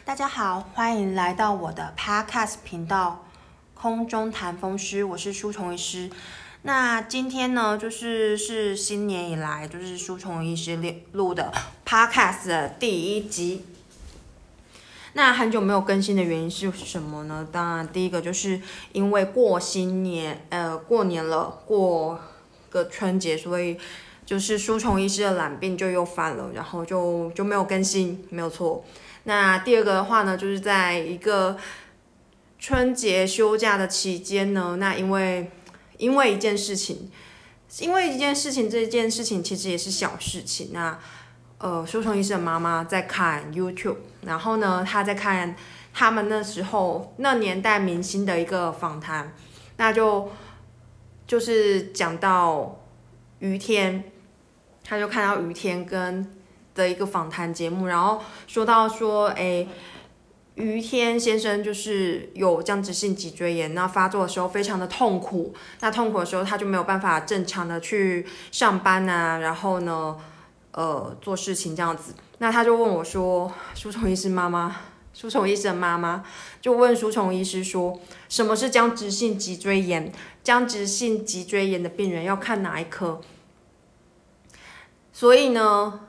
大家好，欢迎来到我的 Podcast 频道《空中谈风湿》，我是舒虫医师。那今天呢，就是是新年以来，就是舒虫医师录的 Podcast 的第一集。那很久没有更新的原因是什么呢？当然，第一个就是因为过新年，呃，过年了，过个春节，所以就是舒虫医师的懒病就又犯了，然后就就没有更新，没有错。那第二个的话呢，就是在一个春节休假的期间呢，那因为因为一件事情，因为一件事情，这件事情其实也是小事情。那呃，舒虫医生的妈妈在看 YouTube，然后呢，她在看他们那时候那年代明星的一个访谈，那就就是讲到于天，他就看到于天跟。的一个访谈节目，然后说到说，哎，于天先生就是有僵直性脊椎炎，那发作的时候非常的痛苦，那痛苦的时候他就没有办法正常的去上班啊，然后呢，呃，做事情这样子，那他就问我说，舒虫医师妈妈，舒虫医师妈妈就问舒虫医师说，什么是僵直性脊椎炎？僵直性脊椎炎的病人要看哪一科？所以呢？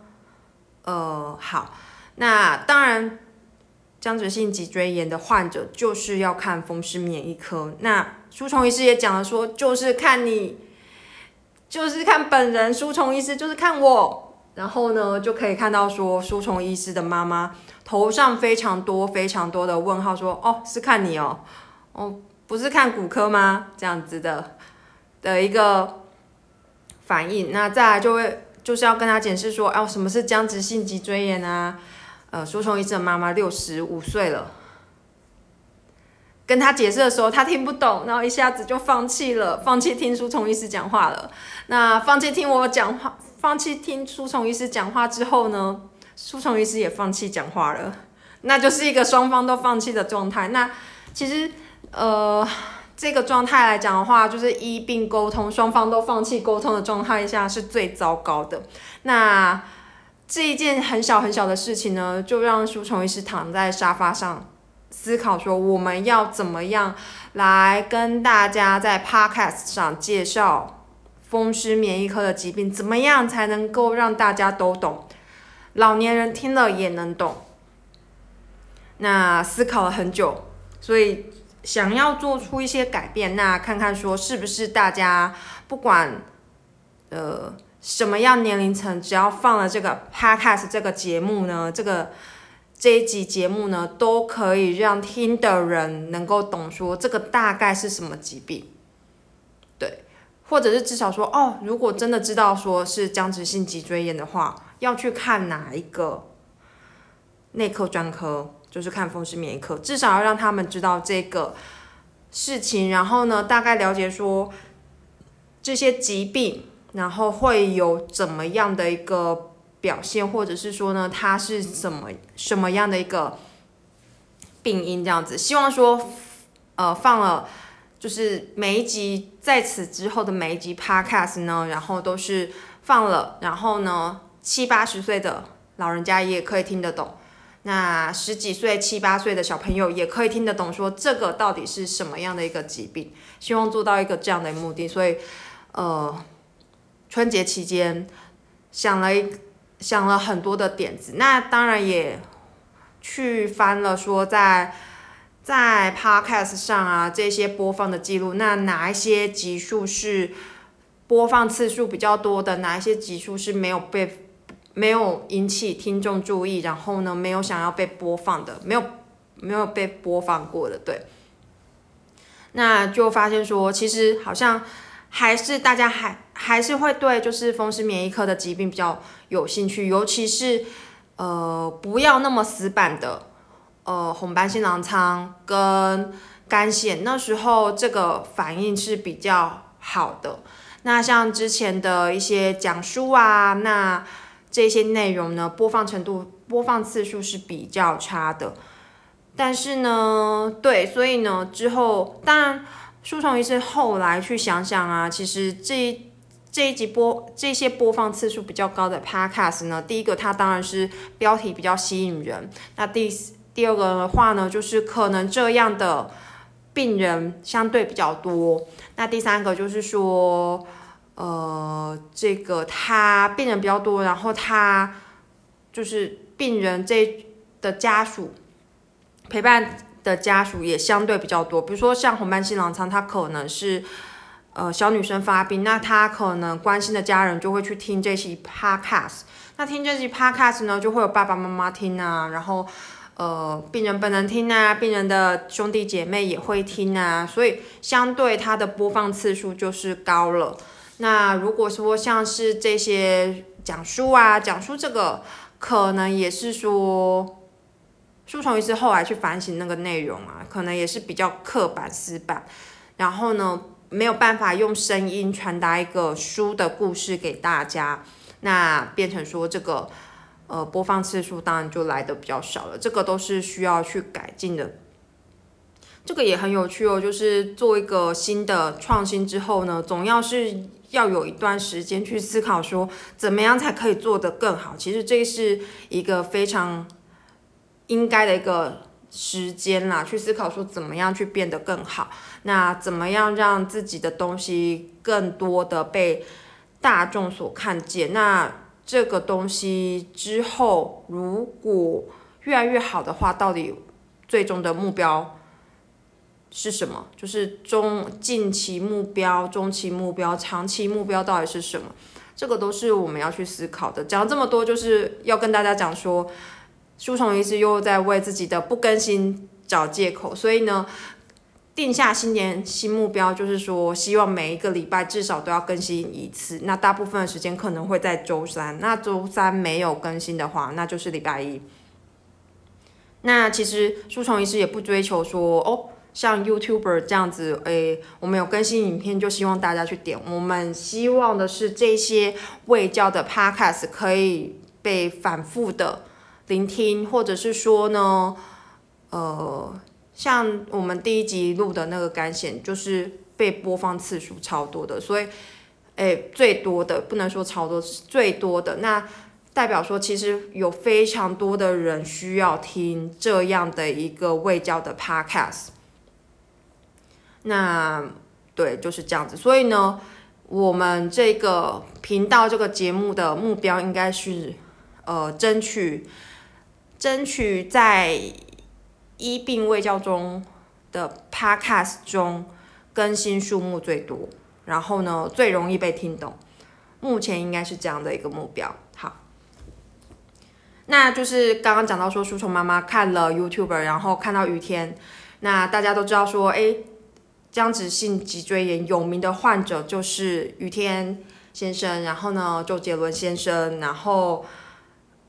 呃，好，那当然，僵直性脊椎炎的患者就是要看风湿免疫科。那舒虫医师也讲了说，就是看你，就是看本人，舒虫医师就是看我。然后呢，就可以看到说，舒虫医师的妈妈头上非常多非常多的问号，说哦，是看你哦，哦，不是看骨科吗？这样子的的一个反应。那再来就会。就是要跟他解释说，哦，什么是僵直性脊椎炎啊？呃，舒虫医生妈妈六十五岁了，跟他解释的时候，他听不懂，然后一下子就放弃了，放弃听舒虫医师讲话了。那放弃听我讲话，放弃听舒虫医师讲话之后呢，舒虫医师也放弃讲话了，那就是一个双方都放弃的状态。那其实，呃。这个状态来讲的话，就是一并沟通，双方都放弃沟通的状态下是最糟糕的。那这一件很小很小的事情呢，就让舒虫医师躺在沙发上思考说，我们要怎么样来跟大家在 podcast 上介绍风湿免疫科的疾病，怎么样才能够让大家都懂，老年人听了也能懂。那思考了很久，所以。想要做出一些改变，那看看说是不是大家不管呃什么样年龄层，只要放了这个 podcast 这个节目呢，这个这一集节目呢，都可以让听的人能够懂说这个大概是什么疾病，对，或者是至少说哦，如果真的知道说是僵直性脊椎炎的话，要去看哪一个内科专科。就是看风湿免疫科，至少要让他们知道这个事情，然后呢，大概了解说这些疾病，然后会有怎么样的一个表现，或者是说呢，它是怎么什么样的一个病因这样子。希望说，呃，放了就是每一集在此之后的每一集 podcast 呢，然后都是放了，然后呢，七八十岁的老人家也可以听得懂。那十几岁、七八岁的小朋友也可以听得懂，说这个到底是什么样的一个疾病？希望做到一个这样的目的，所以，呃，春节期间想了想了很多的点子，那当然也去翻了，说在在 Podcast 上啊这些播放的记录，那哪一些集数是播放次数比较多的，哪一些集数是没有被。没有引起听众注意，然后呢，没有想要被播放的，没有没有被播放过的，对。那就发现说，其实好像还是大家还还是会对就是风湿免疫科的疾病比较有兴趣，尤其是呃不要那么死板的呃红斑性狼疮跟肝癣，那时候这个反应是比较好的。那像之前的一些讲书啊，那这些内容呢，播放程度、播放次数是比较差的。但是呢，对，所以呢，之后当然，书虫医生后来去想想啊，其实这这一集播这些播放次数比较高的 podcast 呢，第一个它当然是标题比较吸引人。那第第二个的话呢，就是可能这样的病人相对比较多。那第三个就是说，呃，这个他病人比较多，然后他就是病人这的家属陪伴的家属也相对比较多。比如说像红斑性狼疮，他可能是呃小女生发病，那他可能关心的家人就会去听这期 podcast。那听这期 podcast 呢，就会有爸爸妈妈听啊，然后。呃，病人本人听啊，病人的兄弟姐妹也会听啊，所以相对它的播放次数就是高了。那如果说像是这些讲书啊，讲书这个可能也是说，书虫医师后来去反省那个内容啊，可能也是比较刻板死板，然后呢没有办法用声音传达一个书的故事给大家，那变成说这个。呃，播放次数当然就来的比较少了，这个都是需要去改进的。这个也很有趣哦，就是做一个新的创新之后呢，总要是要有一段时间去思考说，怎么样才可以做得更好。其实这是一个非常应该的一个时间啦，去思考说怎么样去变得更好，那怎么样让自己的东西更多的被大众所看见，那。这个东西之后如果越来越好的话，到底最终的目标是什么？就是中近期目标、中期目标、长期目标到底是什么？这个都是我们要去思考的。讲这么多，就是要跟大家讲说，书虫医师又在为自己的不更新找借口，所以呢。定下新年新目标，就是说希望每一个礼拜至少都要更新一次。那大部分的时间可能会在周三。那周三没有更新的话，那就是礼拜一。那其实书虫医师也不追求说哦，像 YouTuber 这样子，诶，我们有更新影片就希望大家去点。我们希望的是这些未教的 Podcast 可以被反复的聆听，或者是说呢，呃。像我们第一集录的那个干险，就是被播放次数超多的，所以，诶，最多的不能说超多，最多的那代表说，其实有非常多的人需要听这样的一个未教的 podcast。那对，就是这样子。所以呢，我们这个频道这个节目的目标应该是，呃，争取，争取在。医病卫教中的 podcast 中更新数目最多，然后呢最容易被听懂，目前应该是这样的一个目标。好，那就是刚刚讲到说，书虫妈妈看了 YouTube，然后看到雨天，那大家都知道说，哎，僵直性脊椎炎有名的患者就是雨天先生，然后呢周杰伦先生，然后。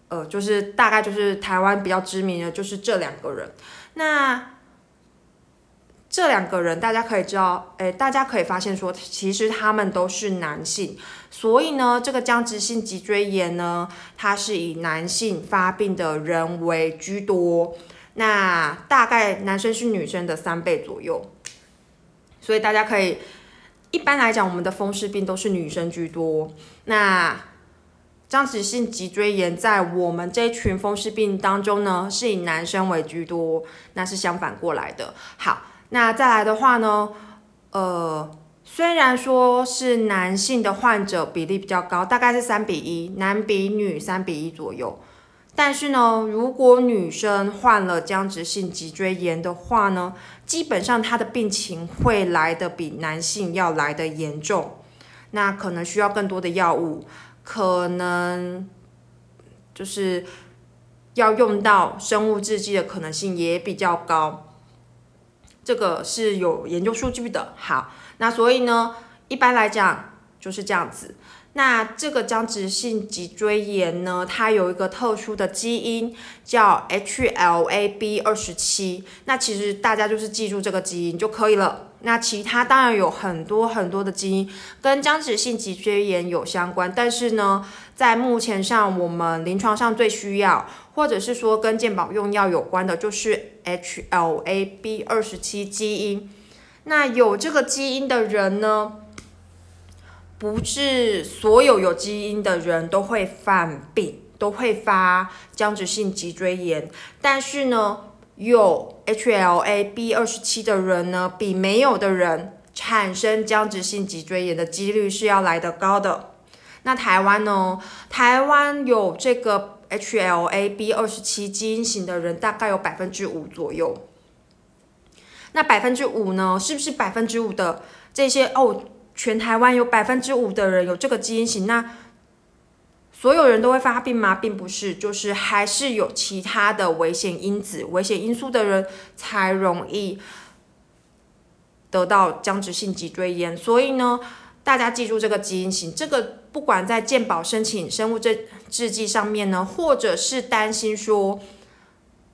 呃，就是大概就是台湾比较知名的就是这两个人。那这两个人，大家可以知道，哎，大家可以发现说，其实他们都是男性。所以呢，这个僵直性脊椎炎呢，它是以男性发病的人为居多。那大概男生是女生的三倍左右。所以大家可以，一般来讲，我们的风湿病都是女生居多。那僵直性脊椎炎在我们这群风湿病当中呢，是以男生为居多，那是相反过来的。好，那再来的话呢，呃，虽然说是男性的患者比例比较高，大概是三比一，男比女三比一左右。但是呢，如果女生患了僵直性脊椎炎的话呢，基本上她的病情会来的比男性要来的严重，那可能需要更多的药物。可能就是要用到生物制剂的可能性也比较高，这个是有研究数据的。好，那所以呢，一般来讲就是这样子。那这个僵直性脊椎炎呢，它有一个特殊的基因叫 HLA-B 二十七。那其实大家就是记住这个基因就可以了。那其他当然有很多很多的基因跟僵直性脊椎炎有相关，但是呢，在目前上我们临床上最需要，或者是说跟健保用药有关的，就是 HLA-B 二十七基因。那有这个基因的人呢？不是所有有基因的人都会犯病，都会发僵直性脊椎炎。但是呢，有 HLA-B 二十七的人呢，比没有的人产生僵直性脊椎炎的几率是要来得高的。那台湾呢？台湾有这个 HLA-B 二十七基因型的人，大概有百分之五左右。那百分之五呢？是不是百分之五的这些哦？全台湾有百分之五的人有这个基因型，那所有人都会发病吗？并不是，就是还是有其他的危险因子、危险因素的人才容易得到僵直性脊椎炎。所以呢，大家记住这个基因型，这个不管在健保申请生物制制剂上面呢，或者是担心说，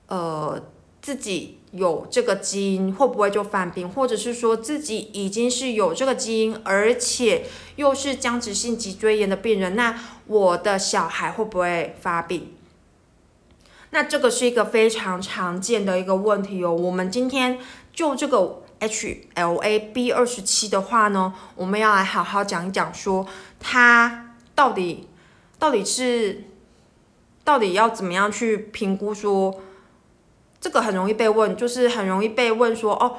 呃，自己。有这个基因会不会就犯病，或者是说自己已经是有这个基因，而且又是僵直性脊椎炎的病人，那我的小孩会不会发病？那这个是一个非常常见的一个问题哦。我们今天就这个 HLA-B 二十七的话呢，我们要来好好讲一讲，说它到底到底是到底要怎么样去评估说。这个很容易被问，就是很容易被问说，哦，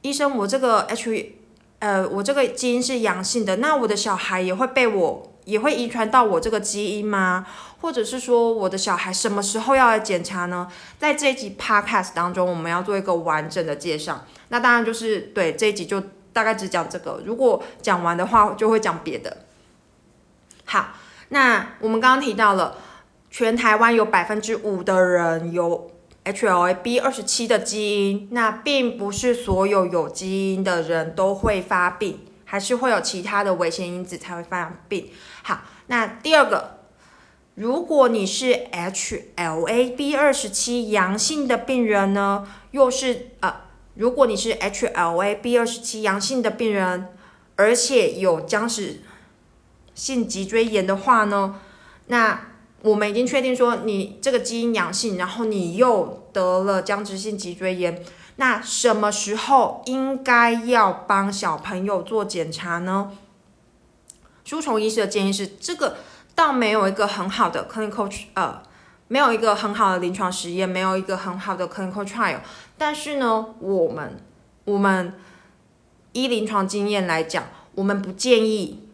医生，我这个 H，呃，我这个基因是阳性的，那我的小孩也会被我，也会遗传到我这个基因吗？或者是说，我的小孩什么时候要来检查呢？在这一集 Podcast 当中，我们要做一个完整的介绍。那当然就是对这一集就大概只讲这个，如果讲完的话，就会讲别的。好，那我们刚刚提到了，全台湾有百分之五的人有。HLA-B 二十七的基因，那并不是所有有基因的人都会发病，还是会有其他的危险因子才会发病。好，那第二个，如果你是 HLA-B 二十七阳性的病人呢，又是呃，如果你是 HLA-B 二十七阳性的病人，而且有僵直性脊椎炎的话呢，那我们已经确定说你这个基因阳性，然后你又得了僵直性脊椎炎，那什么时候应该要帮小朋友做检查呢？书虫医师的建议是，这个倒没有一个很好的 clinical 呃，没有一个很好的临床实验，没有一个很好的 clinical trial，但是呢，我们我们依临床经验来讲，我们不建议，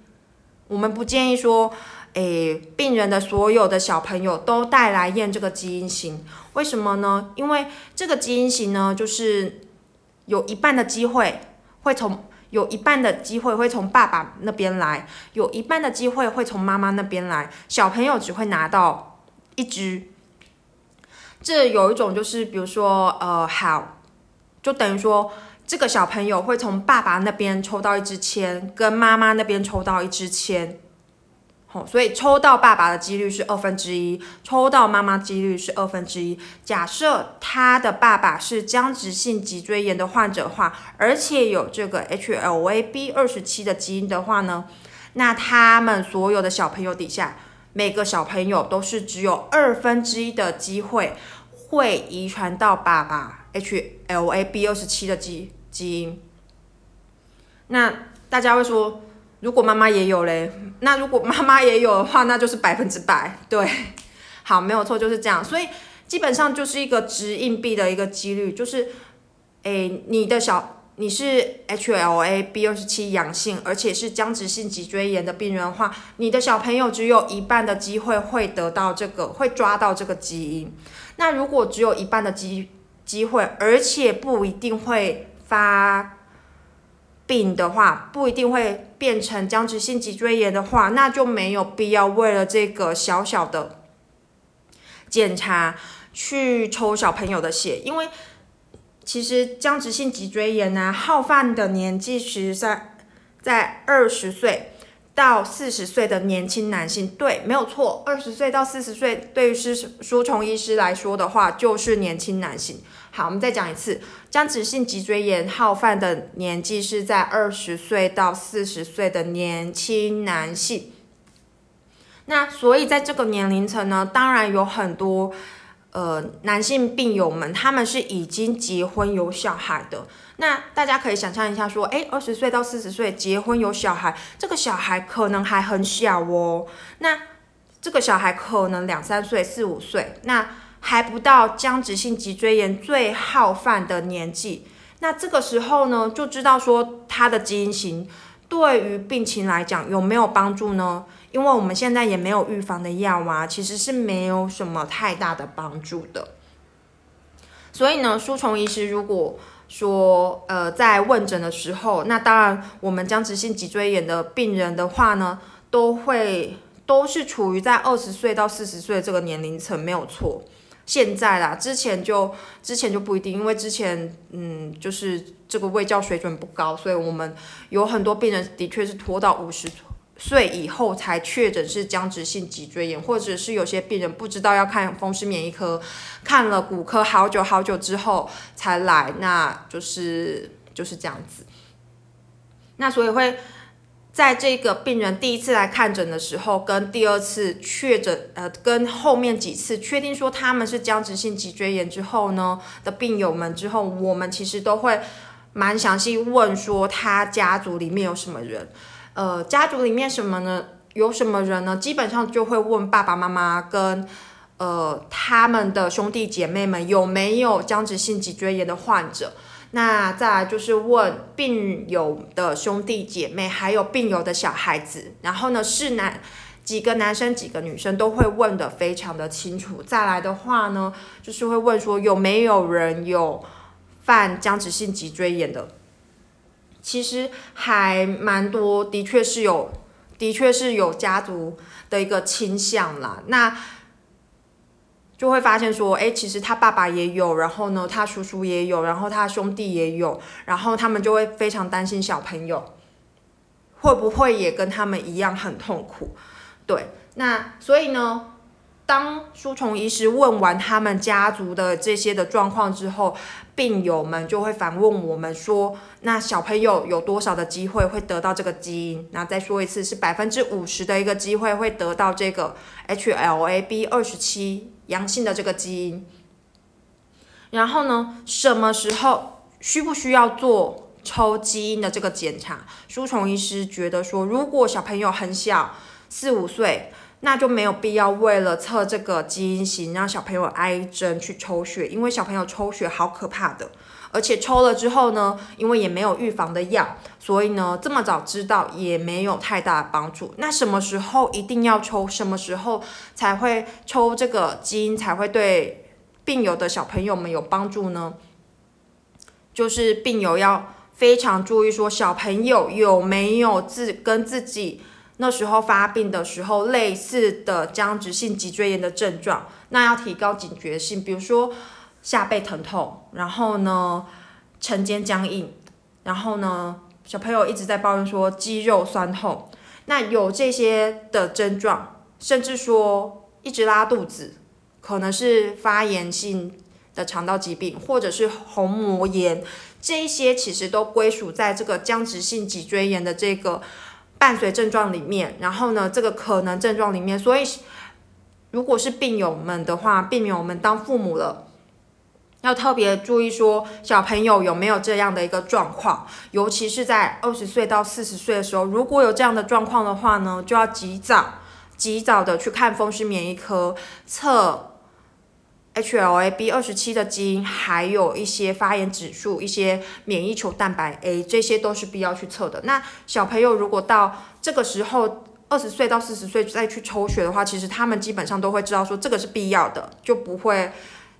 我们不建议说。诶，病人的所有的小朋友都带来验这个基因型，为什么呢？因为这个基因型呢，就是有一半的机会会从有一半的机会会从爸爸那边来，有一半的机会会从妈妈那边来，小朋友只会拿到一只。这有一种就是，比如说，呃，好，就等于说这个小朋友会从爸爸那边抽到一支签，跟妈妈那边抽到一支签。所以抽到爸爸的几率是二分之一，抽到妈妈几率是二分之一。假设他的爸爸是僵直性脊椎炎的患者的话，而且有这个 HLA-B 二十七的基因的话呢，那他们所有的小朋友底下，每个小朋友都是只有二分之一的机会会遗传到爸爸 HLA-B 二十七的基基因。那大家会说？如果妈妈也有嘞，那如果妈妈也有的话，那就是百分之百对。好，没有错，就是这样。所以基本上就是一个值硬币的一个几率，就是，诶，你的小你是 HLA-B 二十七阳性，而且是僵直性脊椎炎的病人的话，你的小朋友只有一半的机会会得到这个，会抓到这个基因。那如果只有一半的机机会，而且不一定会发。病的话不一定会变成僵直性脊椎炎的话，那就没有必要为了这个小小的检查去抽小朋友的血，因为其实僵直性脊椎炎呢，好犯的年纪实在在二十岁到四十岁的年轻男性，对，没有错，二十岁到四十岁对于是输虫医师来说的话，就是年轻男性。好，我们再讲一次，僵直性脊椎炎好犯的年纪是在二十岁到四十岁的年轻男性。那所以在这个年龄层呢，当然有很多呃男性病友们，他们是已经结婚有小孩的。那大家可以想象一下，说，诶，二十岁到四十岁结婚有小孩，这个小孩可能还很小哦。那这个小孩可能两三岁、四五岁，那。还不到僵直性脊椎炎最好犯的年纪。那这个时候呢，就知道说他的基因型对于病情来讲有没有帮助呢？因为我们现在也没有预防的药啊，其实是没有什么太大的帮助的。所以呢，书虫医师如果说呃在问诊的时候，那当然我们僵直性脊椎炎的病人的话呢，都会都是处于在二十岁到四十岁这个年龄层，没有错。现在啦，之前就之前就不一定，因为之前嗯就是这个卫教水准不高，所以我们有很多病人的确是拖到五十岁以后才确诊是僵直性脊椎炎，或者是有些病人不知道要看风湿免疫科，看了骨科好久好久之后才来，那就是就是这样子。那所以会在这个病人第一次来看诊的时候，跟第二次确诊，呃，跟后面几次确定说他们是僵直性脊椎炎之后呢的病友们之后，我们其实都会蛮详细问说他家族里面有什么人。呃，家族里面什么呢？有什么人呢？基本上就会问爸爸妈妈跟呃他们的兄弟姐妹们有没有僵直性脊椎炎的患者。那再来就是问病友的兄弟姐妹，还有病友的小孩子。然后呢，是男几个男生几个女生都会问的非常的清楚。再来的话呢，就是会问说有没有人有犯僵直性脊椎炎的。其实还蛮多，的确是有，的确是有家族的一个倾向啦。那就会发现说，哎，其实他爸爸也有，然后呢，他叔叔也有，然后他兄弟也有，然后他们就会非常担心小朋友会不会也跟他们一样很痛苦。对，那所以呢？当书虫医师问完他们家族的这些的状况之后，病友们就会反问我们说：“那小朋友有多少的机会会得到这个基因？”那再说一次，是百分之五十的一个机会会得到这个 HLA-B 二十七阳性的这个基因。然后呢，什么时候需不需要做抽基因的这个检查？书虫医师觉得说，如果小朋友很小，四五岁。那就没有必要为了测这个基因型让小朋友挨针去抽血，因为小朋友抽血好可怕的，而且抽了之后呢，因为也没有预防的药，所以呢这么早知道也没有太大的帮助。那什么时候一定要抽？什么时候才会抽这个基因才会对病友的小朋友们有帮助呢？就是病友要非常注意说小朋友有没有自跟自己。那时候发病的时候，类似的僵直性脊椎炎的症状，那要提高警觉性。比如说下背疼痛，然后呢晨间僵硬，然后呢小朋友一直在抱怨说肌肉酸痛，那有这些的症状，甚至说一直拉肚子，可能是发炎性的肠道疾病，或者是虹膜炎，这些其实都归属在这个僵直性脊椎炎的这个。伴随症状里面，然后呢，这个可能症状里面，所以如果是病友们的话，病友们当父母了，要特别注意说小朋友有没有这样的一个状况，尤其是在二十岁到四十岁的时候，如果有这样的状况的话呢，就要及早、及早的去看风湿免疫科测。HLA-B 二十七的基因，还有一些发炎指数、一些免疫球蛋白 A，这些都是必要去测的。那小朋友如果到这个时候，二十岁到四十岁再去抽血的话，其实他们基本上都会知道说这个是必要的，就不会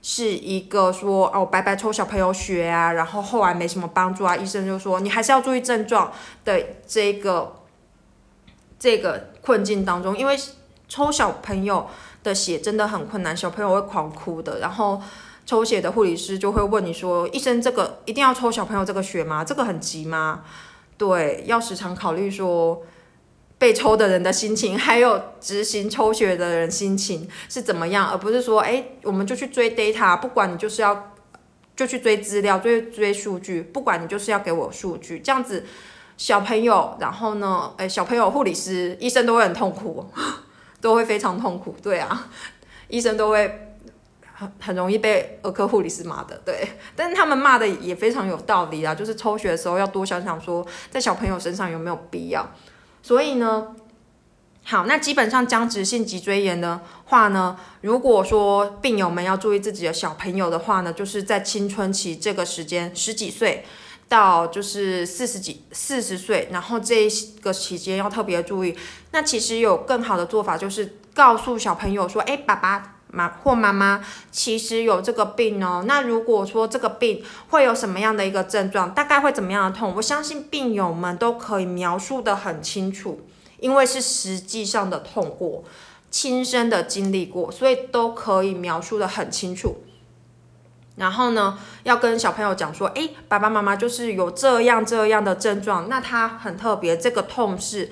是一个说哦白白抽小朋友血啊，然后后来没什么帮助啊，医生就说你还是要注意症状的这个这个困境当中，因为抽小朋友。的血真的很困难，小朋友会狂哭的。然后抽血的护理师就会问你说：“医生，这个一定要抽小朋友这个血吗？这个很急吗？”对，要时常考虑说被抽的人的心情，还有执行抽血的人心情是怎么样，而不是说，哎，我们就去追 data，不管你就是要就去追资料、追追数据，不管你就是要给我数据，这样子小朋友，然后呢，哎，小朋友、护理师、医生都会很痛苦。都会非常痛苦，对啊，医生都会很很容易被儿科护理师骂的，对，但是他们骂的也非常有道理啊，就是抽血的时候要多想想说，在小朋友身上有没有必要。所以呢，好，那基本上僵直性脊椎炎的话呢，如果说病友们要注意自己的小朋友的话呢，就是在青春期这个时间，十几岁到就是四十几、四十岁，然后这个期间要特别注意。那其实有更好的做法，就是告诉小朋友说：“哎，爸爸妈或妈妈其实有这个病哦。那如果说这个病会有什么样的一个症状，大概会怎么样的痛？我相信病友们都可以描述的很清楚。”因为是实际上的痛过，亲身的经历过，所以都可以描述的很清楚。然后呢，要跟小朋友讲说，诶，爸爸妈妈就是有这样这样的症状，那他很特别，这个痛是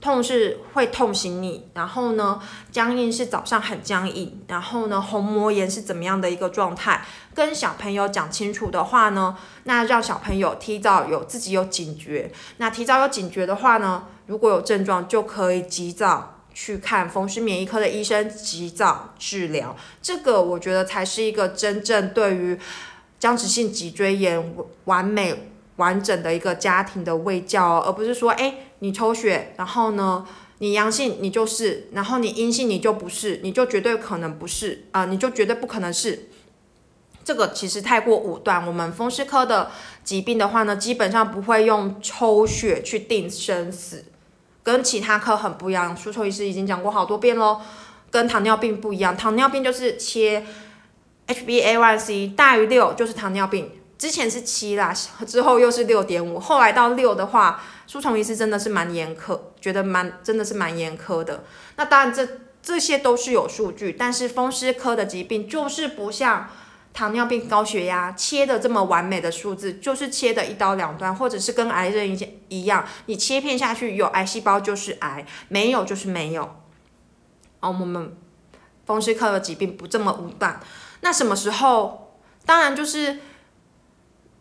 痛是会痛醒你，然后呢，僵硬是早上很僵硬，然后呢，虹膜炎是怎么样的一个状态？跟小朋友讲清楚的话呢，那让小朋友提早有自己有警觉，那提早有警觉的话呢？如果有症状，就可以及早去看风湿免疫科的医生，及早治疗。这个我觉得才是一个真正对于僵直性脊椎炎完美完整的一个家庭的卫教哦，而不是说，哎，你抽血，然后呢，你阳性你就是，然后你阴性你就不是，你就绝对可能不是啊，你就绝对不可能是。这个其实太过武断。我们风湿科的疾病的话呢，基本上不会用抽血去定生死。跟其他科很不一样，舒抽医师已经讲过好多遍喽。跟糖尿病不一样，糖尿病就是切 HbA1c 大于六就是糖尿病，之前是七啦，之后又是六点五，后来到六的话，舒虫医师真的是蛮严苛，觉得蛮真的是蛮严苛的。那当然这这些都是有数据，但是风湿科的疾病就是不像。糖尿病、高血压切的这么完美的数字，就是切的一刀两断，或者是跟癌症一一样，你切片下去有癌细胞就是癌，没有就是没有。哦，我们风湿科的疾病不这么武断。那什么时候？当然就是，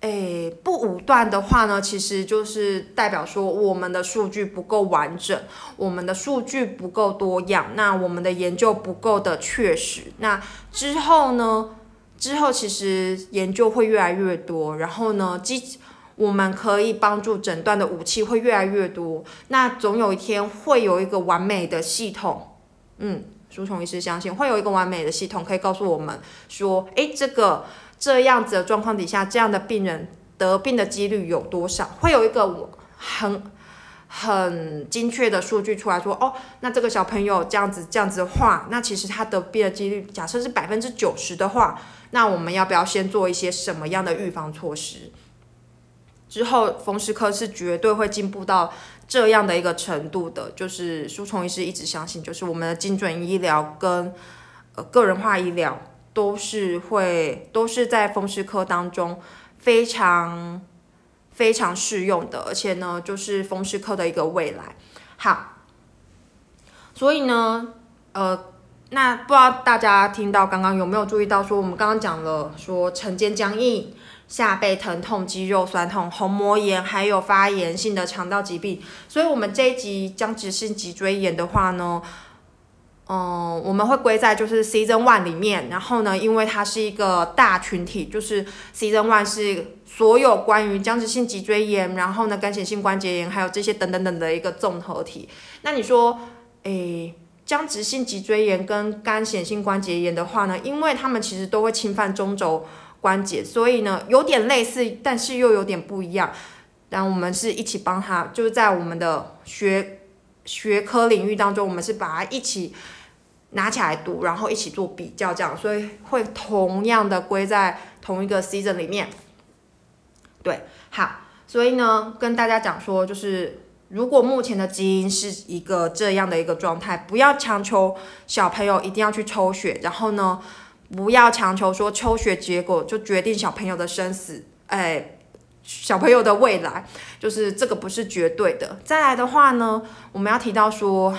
诶，不武断的话呢，其实就是代表说我们的数据不够完整，我们的数据不够多样，那我们的研究不够的确实。那之后呢？之后其实研究会越来越多，然后呢，基我们可以帮助诊断的武器会越来越多。那总有一天会有一个完美的系统，嗯，书虫医师相信会有一个完美的系统可以告诉我们说，诶，这个这样子的状况底下，这样的病人得病的几率有多少？会有一个很很精确的数据出来说，哦，那这个小朋友这样子这样子的话，那其实他得病的几率假设是百分之九十的话。那我们要不要先做一些什么样的预防措施？之后风湿科是绝对会进步到这样的一个程度的。就是舒虫医师一直相信，就是我们的精准医疗跟呃个人化医疗都是会都是在风湿科当中非常非常适用的，而且呢，就是风湿科的一个未来。好，所以呢，呃。那不知道大家听到刚刚有没有注意到，说我们刚刚讲了说晨间僵硬、下背疼痛、肌肉酸痛、虹膜炎，还有发炎性的肠道疾病。所以，我们这一集僵直性脊椎炎的话呢，嗯，我们会归在就是 Season One 里面。然后呢，因为它是一个大群体，就是 Season One 是所有关于僵直性脊椎炎，然后呢，干性性关节炎，还有这些等等等的一个综合体。那你说，诶？僵直性脊椎炎跟干显性关节炎的话呢，因为他们其实都会侵犯中轴关节，所以呢有点类似，但是又有点不一样。然后我们是一起帮他，就是在我们的学学科领域当中，我们是把它一起拿起来读，然后一起做比较，这样，所以会同样的归在同一个 season 里面。对，好，所以呢，跟大家讲说，就是。如果目前的基因是一个这样的一个状态，不要强求小朋友一定要去抽血，然后呢，不要强求说抽血结果就决定小朋友的生死，哎，小朋友的未来，就是这个不是绝对的。再来的话呢，我们要提到说，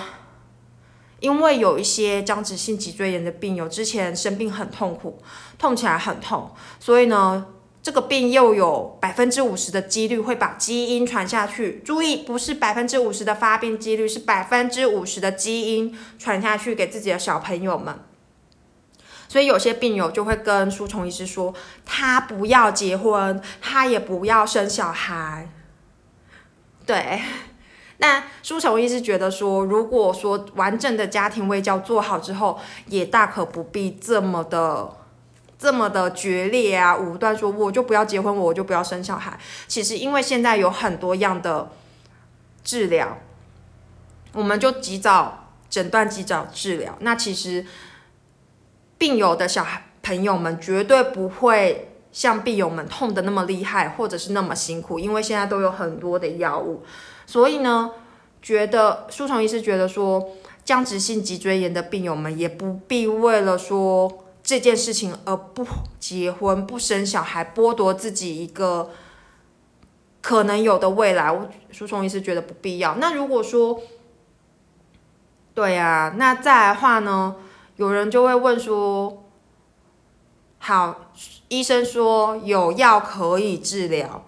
因为有一些僵直性脊椎炎的病友之前生病很痛苦，痛起来很痛，所以呢。这个病又有百分之五十的几率会把基因传下去。注意，不是百分之五十的发病几率，是百分之五十的基因传下去给自己的小朋友们。所以有些病友就会跟书虫医师说，他不要结婚，他也不要生小孩。对，那舒虫医师觉得说，如果说完整的家庭卫教做好之后，也大可不必这么的。这么的决裂啊，武断说我就不要结婚，我就不要生小孩。其实因为现在有很多样的治疗，我们就及早诊断，及早治疗。那其实病友的小孩朋友们绝对不会像病友们痛的那么厉害，或者是那么辛苦，因为现在都有很多的药物。所以呢，觉得舒虫医师觉得说，僵直性脊椎炎的病友们也不必为了说。这件事情而不结婚、不生小孩，剥夺自己一个可能有的未来，我书虫医师觉得不必要。那如果说，对呀，那再来话呢？有人就会问说，好，医生说有药可以治疗，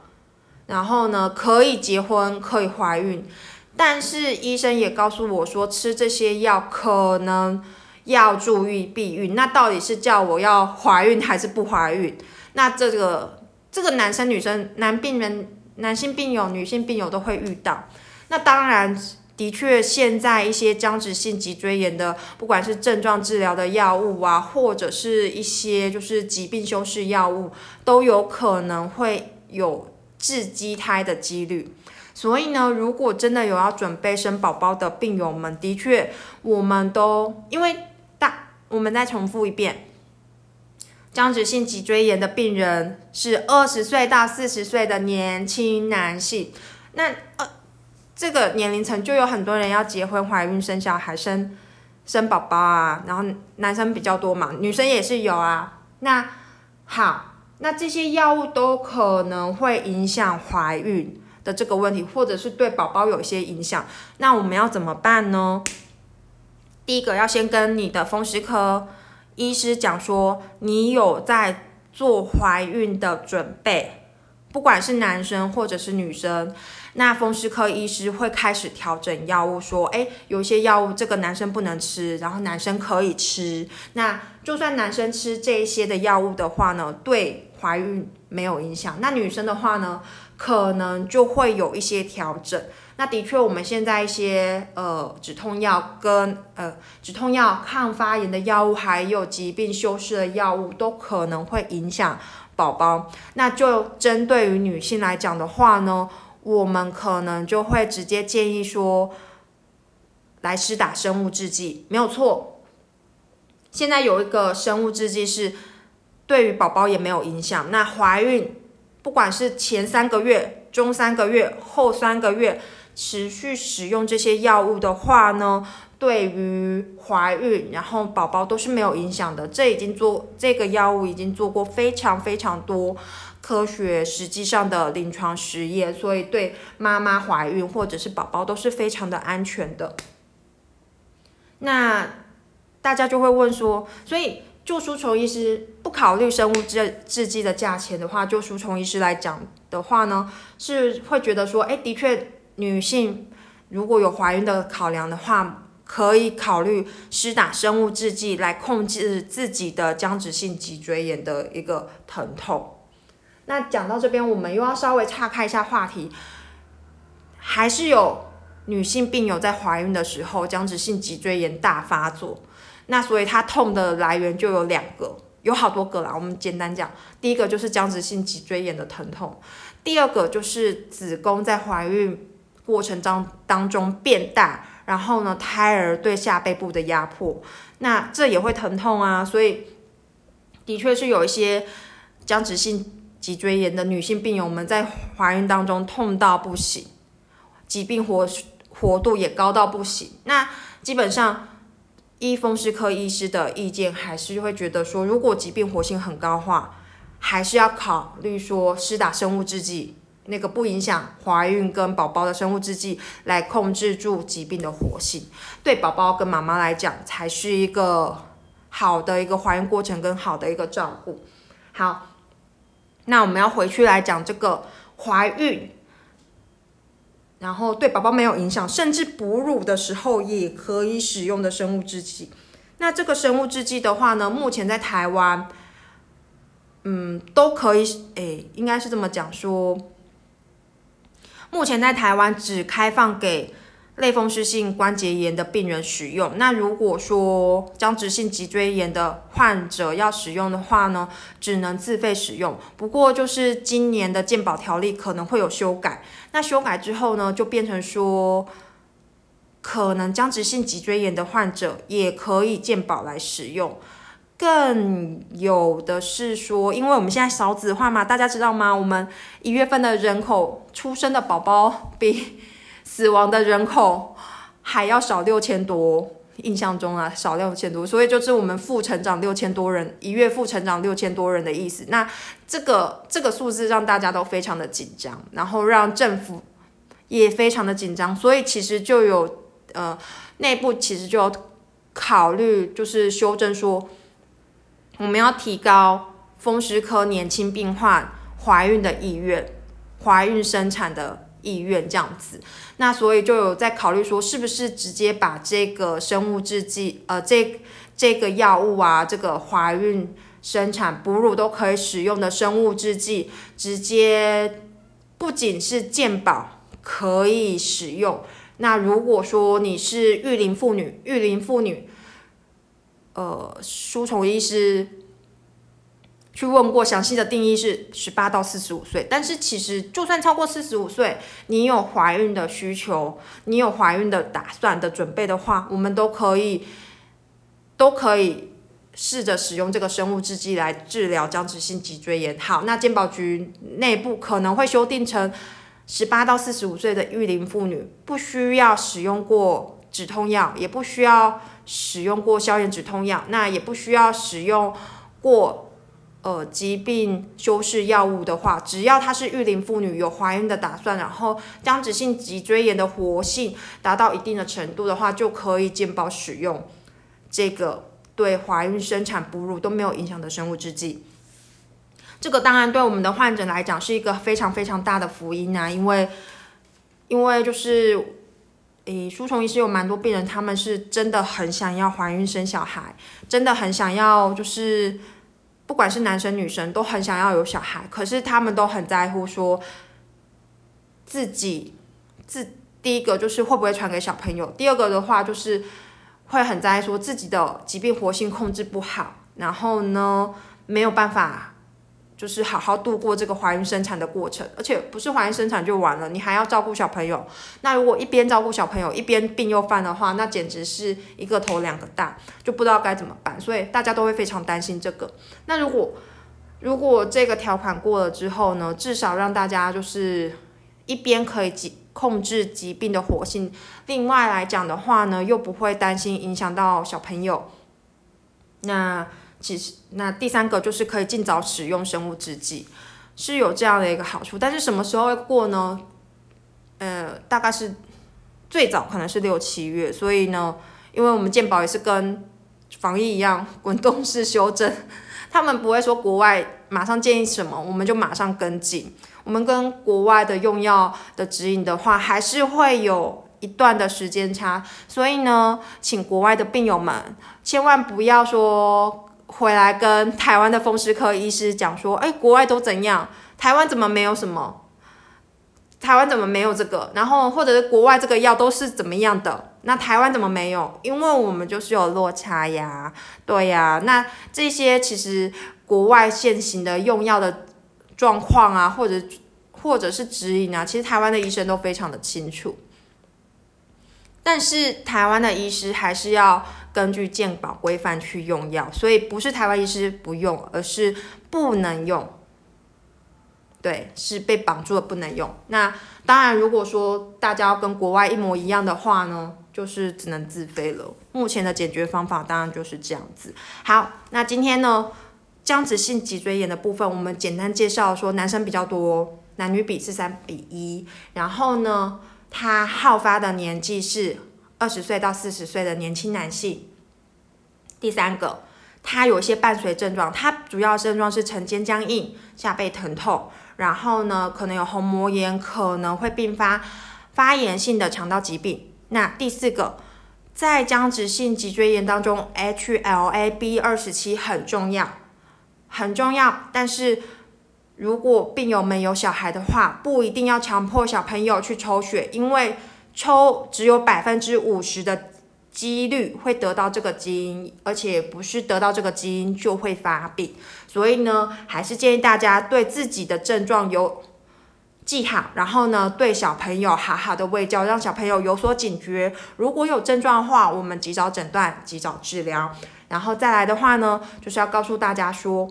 然后呢可以结婚、可以怀孕，但是医生也告诉我说，吃这些药可能。要注意避孕，那到底是叫我要怀孕还是不怀孕？那这个这个男生女生男病人、男性病友、女性病友都会遇到。那当然，的确现在一些僵直性脊椎炎的，不管是症状治疗的药物啊，或者是一些就是疾病修饰药物，都有可能会有致畸胎的几率。所以呢，如果真的有要准备生宝宝的病友们，的确我们都因为。我们再重复一遍，僵直性脊椎炎的病人是二十岁到四十岁的年轻男性。那呃，这个年龄层就有很多人要结婚、怀孕、生小孩、生生宝宝啊。然后男生比较多嘛，女生也是有啊。那好，那这些药物都可能会影响怀孕的这个问题，或者是对宝宝有一些影响。那我们要怎么办呢？第一个要先跟你的风湿科医师讲说，你有在做怀孕的准备，不管是男生或者是女生，那风湿科医师会开始调整药物，说，哎，有些药物这个男生不能吃，然后男生可以吃。那就算男生吃这一些的药物的话呢，对怀孕没有影响。那女生的话呢，可能就会有一些调整。那的确，我们现在一些呃止痛药跟呃止痛药、抗发炎的药物，还有疾病修饰的药物，都可能会影响宝宝。那就针对于女性来讲的话呢，我们可能就会直接建议说，来施打生物制剂，没有错。现在有一个生物制剂是对于宝宝也没有影响。那怀孕，不管是前三个月、中三个月、后三个月。持续使用这些药物的话呢，对于怀孕然后宝宝都是没有影响的。这已经做这个药物已经做过非常非常多科学实际上的临床实验，所以对妈妈怀孕或者是宝宝都是非常的安全的。那大家就会问说，所以就输虫医师不考虑生物制制剂的价钱的话，就输虫医师来讲的话呢，是会觉得说，哎，的确。女性如果有怀孕的考量的话，可以考虑施打生物制剂来控制自己的僵直性脊椎炎的一个疼痛。那讲到这边，我们又要稍微岔开一下话题，还是有女性病友在怀孕的时候僵直性脊椎炎大发作，那所以她痛的来源就有两个，有好多个啦。我们简单讲，第一个就是僵直性脊椎炎的疼痛，第二个就是子宫在怀孕。过程当当中变大，然后呢，胎儿对下背部的压迫，那这也会疼痛啊。所以，的确是有一些僵直性脊椎炎的女性病友们在怀孕当中痛到不行，疾病活活度也高到不行。那基本上，医风湿科医师的意见还是会觉得说，如果疾病活性很高的话，还是要考虑说施打生物制剂。那个不影响怀孕跟宝宝的生物制剂来控制住疾病的活性，对宝宝跟妈妈来讲才是一个好的一个怀孕过程跟好的一个照顾。好，那我们要回去来讲这个怀孕，然后对宝宝没有影响，甚至哺乳的时候也可以使用的生物制剂。那这个生物制剂的话呢，目前在台湾，嗯，都可以，诶，应该是这么讲说。目前在台湾只开放给类风湿性关节炎的病人使用。那如果说僵直性脊椎炎的患者要使用的话呢，只能自费使用。不过就是今年的健保条例可能会有修改，那修改之后呢，就变成说，可能僵直性脊椎炎的患者也可以健保来使用。更有的是说，因为我们现在少子化嘛，大家知道吗？我们一月份的人口出生的宝宝比死亡的人口还要少六千多，印象中啊少六千多，所以就是我们负成长六千多人，一月负成长六千多人的意思。那这个这个数字让大家都非常的紧张，然后让政府也非常的紧张，所以其实就有呃内部其实就考虑就是修正说。我们要提高风湿科年轻病患怀孕的意愿，怀孕生产的意愿这样子，那所以就有在考虑说，是不是直接把这个生物制剂，呃，这这个药物啊，这个怀孕生产哺乳都可以使用的生物制剂，直接不仅是健保可以使用，那如果说你是育龄妇女，育龄妇女。呃，书虫医师去问过，详细的定义是十八到四十五岁。但是其实就算超过四十五岁，你有怀孕的需求，你有怀孕的打算的准备的话，我们都可以都可以试着使用这个生物制剂来治疗僵直性脊椎炎。好，那健保局内部可能会修订成十八到四十五岁的育龄妇女不需要使用过止痛药，也不需要。使用过消炎止痛药，那也不需要使用过呃疾病修饰药物的话，只要她是育龄妇女，有怀孕的打算，然后僵直性脊椎炎的活性达到一定的程度的话，就可以健保使用这个对怀孕生产哺乳都没有影响的生物制剂。这个当然对我们的患者来讲是一个非常非常大的福音啊，因为因为就是。诶，书虫医师有蛮多病人，他们是真的很想要怀孕生小孩，真的很想要，就是不管是男生女生都很想要有小孩，可是他们都很在乎说自己自第一个就是会不会传给小朋友，第二个的话就是会很在意说自己的疾病活性控制不好，然后呢没有办法。就是好好度过这个怀孕生产的过程，而且不是怀孕生产就完了，你还要照顾小朋友。那如果一边照顾小朋友一边病又犯的话，那简直是一个头两个大，就不知道该怎么办。所以大家都会非常担心这个。那如果如果这个条款过了之后呢，至少让大家就是一边可以疾控制疾病的活性，另外来讲的话呢，又不会担心影响到小朋友。那。其实，那第三个就是可以尽早使用生物制剂，是有这样的一个好处。但是什么时候会过呢？呃，大概是最早可能是六七月。所以呢，因为我们健保也是跟防疫一样滚动式修正，他们不会说国外马上建议什么我们就马上跟进。我们跟国外的用药的指引的话，还是会有一段的时间差。所以呢，请国外的病友们千万不要说。回来跟台湾的风湿科医师讲说，哎，国外都怎样？台湾怎么没有什么？台湾怎么没有这个？然后或者是国外这个药都是怎么样的？那台湾怎么没有？因为我们就是有落差呀，对呀。那这些其实国外现行的用药的状况啊，或者或者是指引啊，其实台湾的医生都非常的清楚。但是台湾的医师还是要根据健保规范去用药，所以不是台湾医师不用，而是不能用。对，是被绑住了不能用。那当然，如果说大家要跟国外一模一样的话呢，就是只能自费了。目前的解决方法当然就是这样子。好，那今天呢，僵直性脊椎炎的部分，我们简单介绍说，男生比较多，男女比是三比一，然后呢。他好发的年纪是二十岁到四十岁的年轻男性。第三个，他有一些伴随症状，他主要症状是晨间僵硬、下背疼痛，然后呢可能有虹膜炎，可能会并发发炎性的肠道疾病。那第四个，在僵直性脊椎炎当中，HLA B 二十七很重要，很重要，但是如果病友们有小孩的话，不一定要强迫小朋友去抽血，因为抽只有百分之五十的几率会得到这个基因，而且不是得到这个基因就会发病。所以呢，还是建议大家对自己的症状有记好，然后呢，对小朋友好好的喂教，让小朋友有所警觉。如果有症状的话，我们及早诊断，及早治疗。然后再来的话呢，就是要告诉大家说，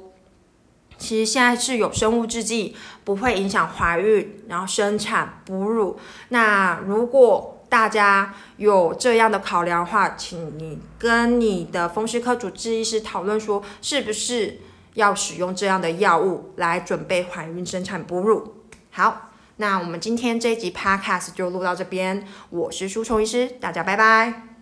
其实现在是有生物制剂，不会影响怀孕，然后生产、哺乳。那如果大家有这样的考量的话，请你跟你的风湿科主治医师讨论说，是不是要使用这样的药物来准备怀孕、生产、哺乳。好，那我们今天这一集 podcast 就录到这边，我是舒虫医师，大家拜拜。